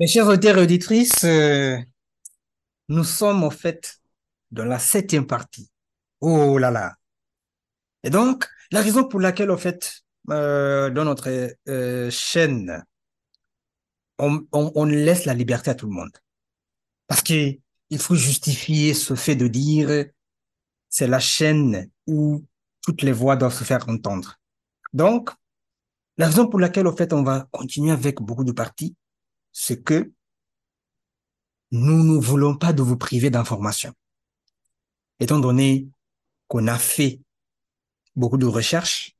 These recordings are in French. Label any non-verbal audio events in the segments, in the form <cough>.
Mes chers auditeurs et auditrices, euh, nous sommes en fait dans la septième partie. Oh là là. Et donc, la raison pour laquelle, en fait, euh, dans notre euh, chaîne, on, on, on laisse la liberté à tout le monde. Parce que il faut justifier ce fait de dire c'est la chaîne où toutes les voix doivent se faire entendre. Donc, la raison pour laquelle, en fait, on va continuer avec beaucoup de parties, c'est que nous ne voulons pas de vous priver d'informations. Étant donné qu'on a fait beaucoup de recherches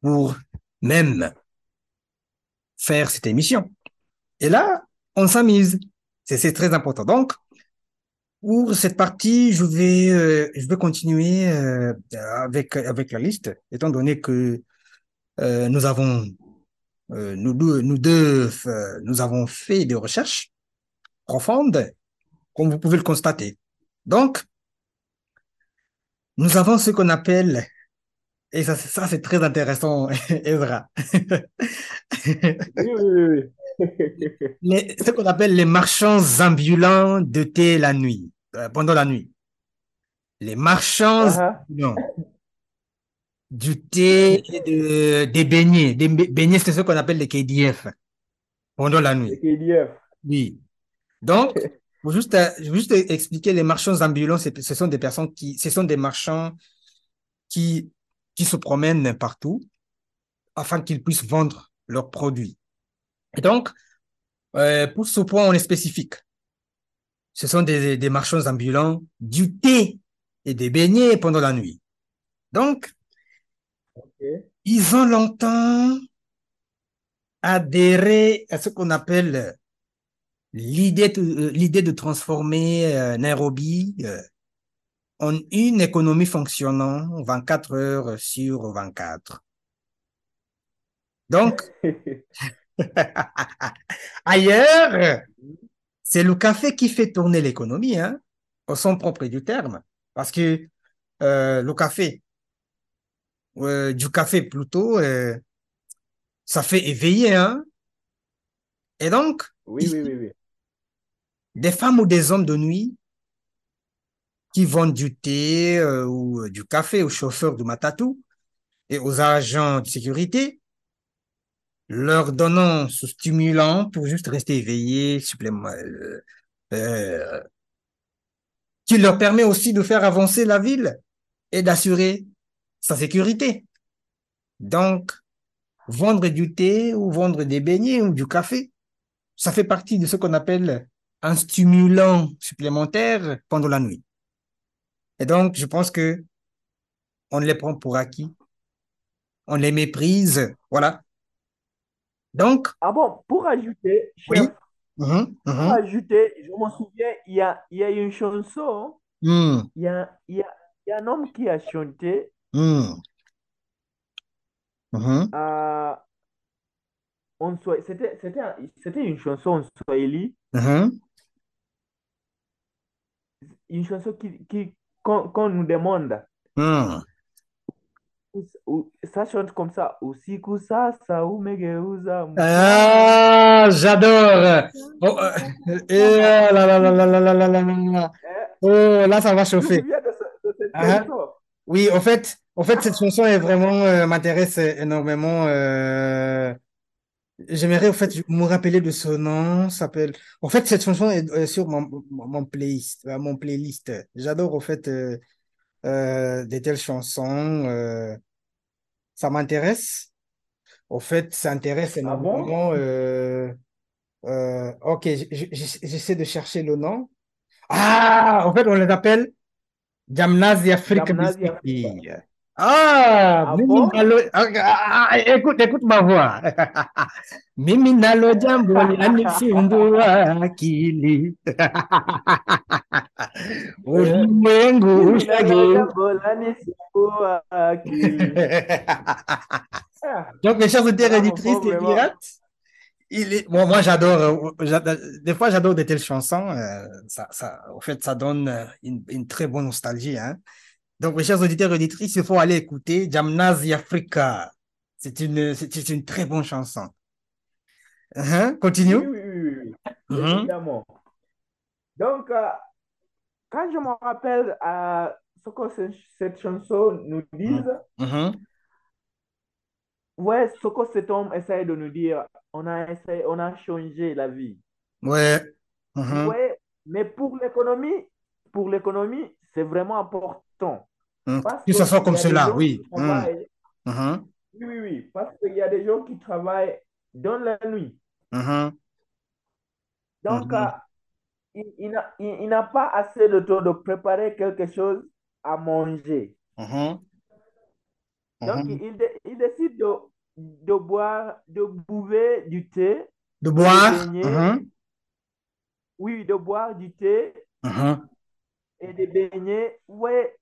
pour même faire cette émission. Et là, on s'amuse. C'est très important. Donc, pour cette partie, je vais, euh, je vais continuer euh, avec, avec la liste, étant donné que euh, nous avons, euh, nous deux, nous deux, euh, nous avons fait des recherches profondes, comme vous pouvez le constater. Donc, nous avons ce qu'on appelle, et ça, ça c'est très intéressant, <laughs> Ezra, Oui, oui, oui, oui. <laughs> les, ce qu'on appelle les marchands ambulants de thé la nuit, euh, pendant la nuit. Les marchands Ah, ah. ambulants du thé et de, des beignets. Des be- beignets, c'est ce qu'on appelle les KDF pendant la nuit. KDF. Oui. Donc, pour juste, juste expliquer, les marchands ambulants, ce sont des personnes qui, ce sont des marchands qui, qui se promènent partout afin qu'ils puissent vendre leurs produits. Et donc, euh, pour ce point, on est spécifique. Ce sont des, des marchands ambulants du thé et des beignets pendant la nuit. Donc, Ils ont longtemps adhéré à ce qu'on appelle l'idée de, euh, l'idée de transformer euh, Nairobi euh, en une économie fonctionnant 24 heures sur 24. Donc, <laughs> ailleurs, c'est le café qui fait tourner l'économie, hein, au son propre du terme. Parce que euh, le café, euh, du café plutôt, euh, ça fait éveiller, hein. Et donc, Oui, oui, ici, oui, oui. des femmes ou des hommes de nuit qui vendent du thé euh, ou euh, du café aux chauffeurs du matatou et aux agents de sécurité, leur donnant ce stimulant pour juste rester éveillés, supplément, euh, euh, qui leur permet aussi de faire avancer la ville et d'assurer sa sécurité. Donc, vendre du thé ou vendre des beignets ou du café, ça fait partie de ce qu'on appelle un stimulant supplémentaire pendant la nuit. Et donc, je pense que on les prend pour acquis, on les méprise, voilà. Donc, Ah bon, pour ajouter, oui, chef, mhm, pour mhm, ajouter, je me souviens, il y a, il y a une chanson, hmm, il y a, il y a, il y a un homme qui a chanté, hmm, mhm, euh, en Swa- c'était, c'était, c'était une chanson en Swahili, mhm. une chanson qui, qui, qu'on, qu'on nous demande. hmm. U- Ça chante comme ça. Usiku sasa umegeuza mchana Ah, j'adore. Oh, euh, et là, là, là, là, là, là, là, là, là. Eh, Oh, là, ça va Tu te chauffer. souviens de, ce- de cette Ah, chanson? Oui, en fait, en fait, cette chanson est vraiment euh, m'intéresse énormément. euh, J'aimerais en fait me rappeler de ce nom. S'appelle. En fait, cette chanson est sur mon, mon, mon playlist. euh, Mon playlist. J'adore en fait euh, euh, de telles chansons. euh, ça m'intéresse. En fait, ça intéresse Ah bon? énormément. euh, euh, ok, j- j- j'essaie de chercher le nom. Ah, en fait, on les appelle Jamnazi Afrique du Sud. Ah, ah, mimi nalo, ah, ah, écoute, écoute ma voix. <laughs> mimi nalo jambo akili. <laughs> Ulimwengu. <laughs> Donc mes chers auditeurs et pirates, il est... bon, moi, j'adore, euh, j'adore- des fois, j'adore de telles chansons. euh, ça, ça, en fait, ça donne euh, une, une très bonne nostalgie, hein. Donc, mes chers auditeurs et auditrices, il faut aller écouter Jamnazi Africa. C'est une, c'est une très bonne chanson. Hein, Oui, Continue. oui, oui, oui, oui. Mhm. évidemment. Donc, euh, quand je me rappelle euh, ce que ce- cette chanson nous dit, Mhm. ouais, ce que cet homme essaie de nous dire, on a essayé, on a changé la vie. Ouais. Mhm. Ouais, mais pour l'économie, pour l'économie, c'est vraiment important. Mhm. Parce Que comme cela, oui. travaillent, Mhm. oui, oui, oui, parce qu'il y a des gens qui travaillent dans la nuit. Mhm. Donc, euh, il, il n'a pas assez de temps de préparer quelque chose à manger. Donc, il, il décide de, de boire, de boire du thé, De de boire. Mhm. oui, de boire du thé Mhm. et de baigner, ouais,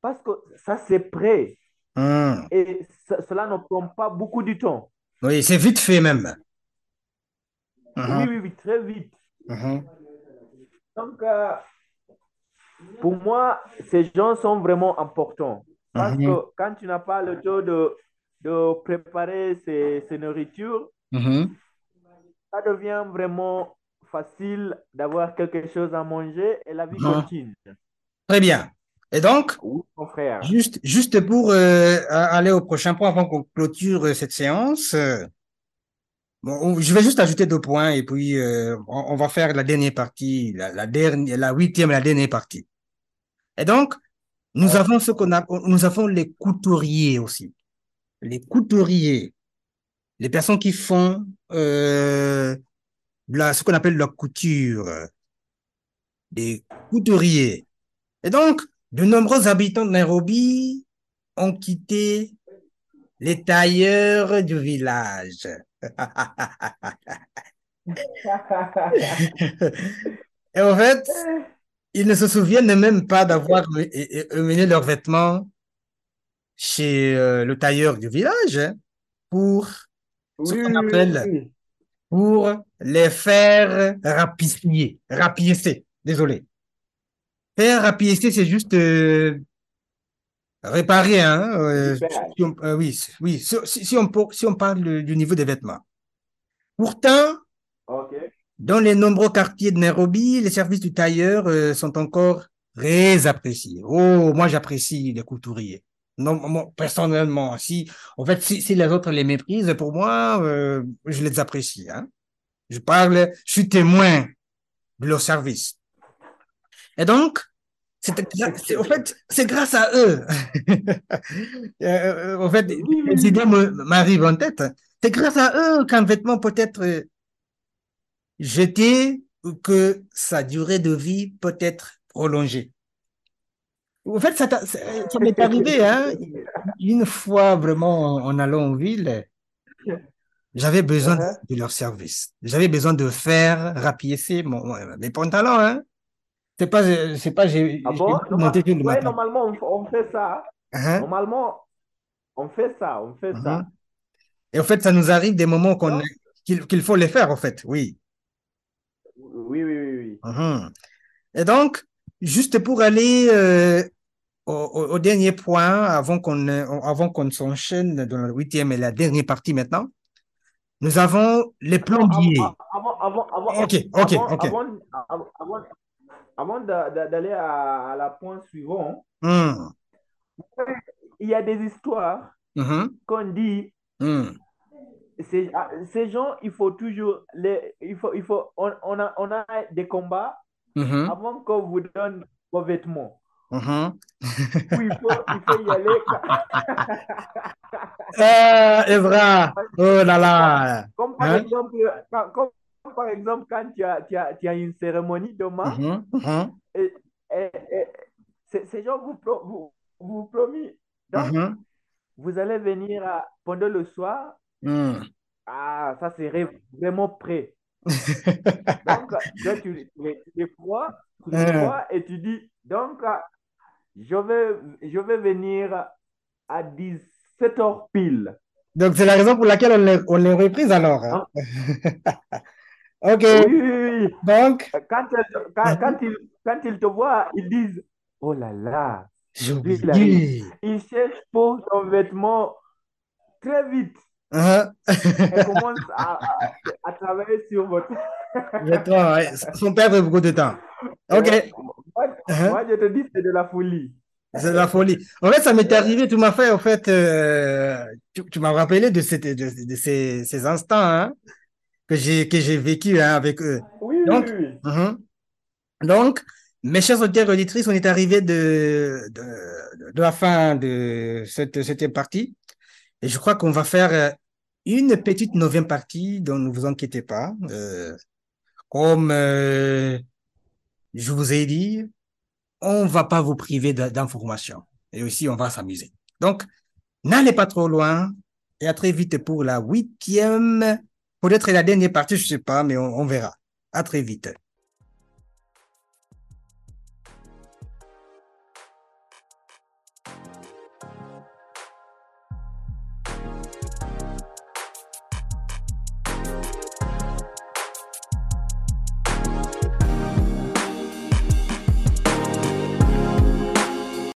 parce que ça, c'est prêt. Mhm. Et ce- cela ne prend pas beaucoup de temps. Oui, c'est vite fait même. Oui, Mhm. oui, oui, très vite. Donc, euh, pour moi, ces gens sont vraiment importants. Parce que quand tu n'as pas le temps de, de préparer ces, ces nourritures, Mhm. ça devient vraiment facile d'avoir quelque chose à manger et la vie Mhm. continue. Très bien. Et donc, Oui, mon frère. juste, juste pour euh, aller au prochain point avant qu'on clôture euh, cette séance, euh, bon, on- je vais juste ajouter deux points et puis euh, on, on va faire la dernière partie, la, la dernière, la huitième et la dernière partie. Et donc, nous avons ce qu'on a, nous avons les couturiers aussi. Les couturiers, les personnes qui font euh, la, ce qu'on appelle la couture, des couturiers. Et donc, de nombreux habitants de Nairobi ont quitté les tailleurs du village. <laughs> Et en fait, ils ne se souviennent même pas d'avoir me- mené leurs vêtements chez euh, le tailleur du village hein, pour ce Oui, qu'on oui, oui, appelle oui. pour les faire rapiécer. Rapiécer, désolé. Faire rapiécer, c'est juste euh, réparer, hein. euh, si on- euh, oui, si- oui. Si, si- si on, si on parle du niveau des vêtements. Pourtant, dans les nombreux quartiers de Nairobi, les services du tailleur euh, sont encore très appréciés. Oh, moi j'apprécie les couturiers. Non, moi, personnellement, si, en fait, si, si les autres les méprisent, pour moi, euh, je les apprécie. Hein. Je parle, je suis témoin de leur service. Et donc, c'est, en fait, c'est grâce à eux. <laughs> Euh, en fait, les idées m'arrivent en tête. C'est grâce à eux qu'un vêtement peut être euh, jeté ou que sa durée de vie peut être prolongée. En fait, ça, t'a- ça ça m'est arrivé, hein. Une fois vraiment en allant en ville, j'avais besoin de, Uh-huh. de leur service. J'avais besoin de faire rapiécer mon, mes pantalons, hein. C'est pas, c'est pas, j'ai Ah bon? Normal- ouais, normalement, on, on fait ça. Hein? Normalement, on fait ça, on fait ça. Mhm. Et en fait, ça nous arrive des moments qu'on, qu'il, faut les faire, en fait, oui. oui, oui, oui, oui. Mhm. Et donc, juste pour aller euh, au, dernier point, avant qu'on avant qu'on s'enchaîne dans la huitième et la dernière partie maintenant, nous avons les plombiers. av- avant, avant, avant, Ok, ok, ok. avant, avant, avant, avant d'a- d'a- d'aller à, à la point suivant, Mhm. il y a des histoires Mhm. qu'on dit, Mhm. ces, ces gens, il faut toujours, les, il faut, il faut, on, on a, on a des combats Mhm. avant qu'on vous donne vos vêtements. Mhm. <laughs> Oui, il faut, il faut y aller. Ah, <laughs> Evra, oh là là. Comme par Hein? exemple, quand, comme par exemple, quand tu as, tu as, tu as une cérémonie demain. Mhm. et, et, et ces, gens vous, pro- vous, vous promis. Donc, vous allez venir à- pendant le soir. Mhm. Ah, ça serait vraiment prêt. <laughs> Donc, <laughs> toi, tu, tu les, tu les crois, tu les Euh, crois et tu dis, donc, je vais, je vais venir à 17 heures pile. Donc, c'est la raison pour laquelle on les, on les reprise alors. hein. Hein? <laughs> Ok, Oui, oui, oui. donc, Quand, quand, quand ils, quand ils te voient, ils disent, oh là là, j'ai oublié. Ils cherchent pour son vêtement très vite Et commencent à, à, à travailler sur votre. <laughs> Exactement, ouais. Sans perdre beaucoup de temps. OK. Moi, moi, je te dis, c'est de la folie. C'est de la folie. En fait, ça m'est arrivé, tu m'as fait, en fait, euh, tu, tu m'as rappelé de, cette, de, de ces, ces instants hein, que j'ai que j'ai vécu hein, avec eux. Oui, oui, Donc, oui. mhm. Donc, mes chers auditeurs et auditrices, on est arrivé de, de, de la fin de cette septième partie. Et je crois qu'on va faire euh, une petite neuvième partie, donc ne vous inquiétez pas. Euh, comme euh, je vous ai dit, on va pas vous priver d'informations. Et aussi, on va s'amuser. Donc, n'allez pas trop loin. Et à très vite pour la huitième, peut-être la dernière partie, je sais pas, mais on, on verra. À très vite.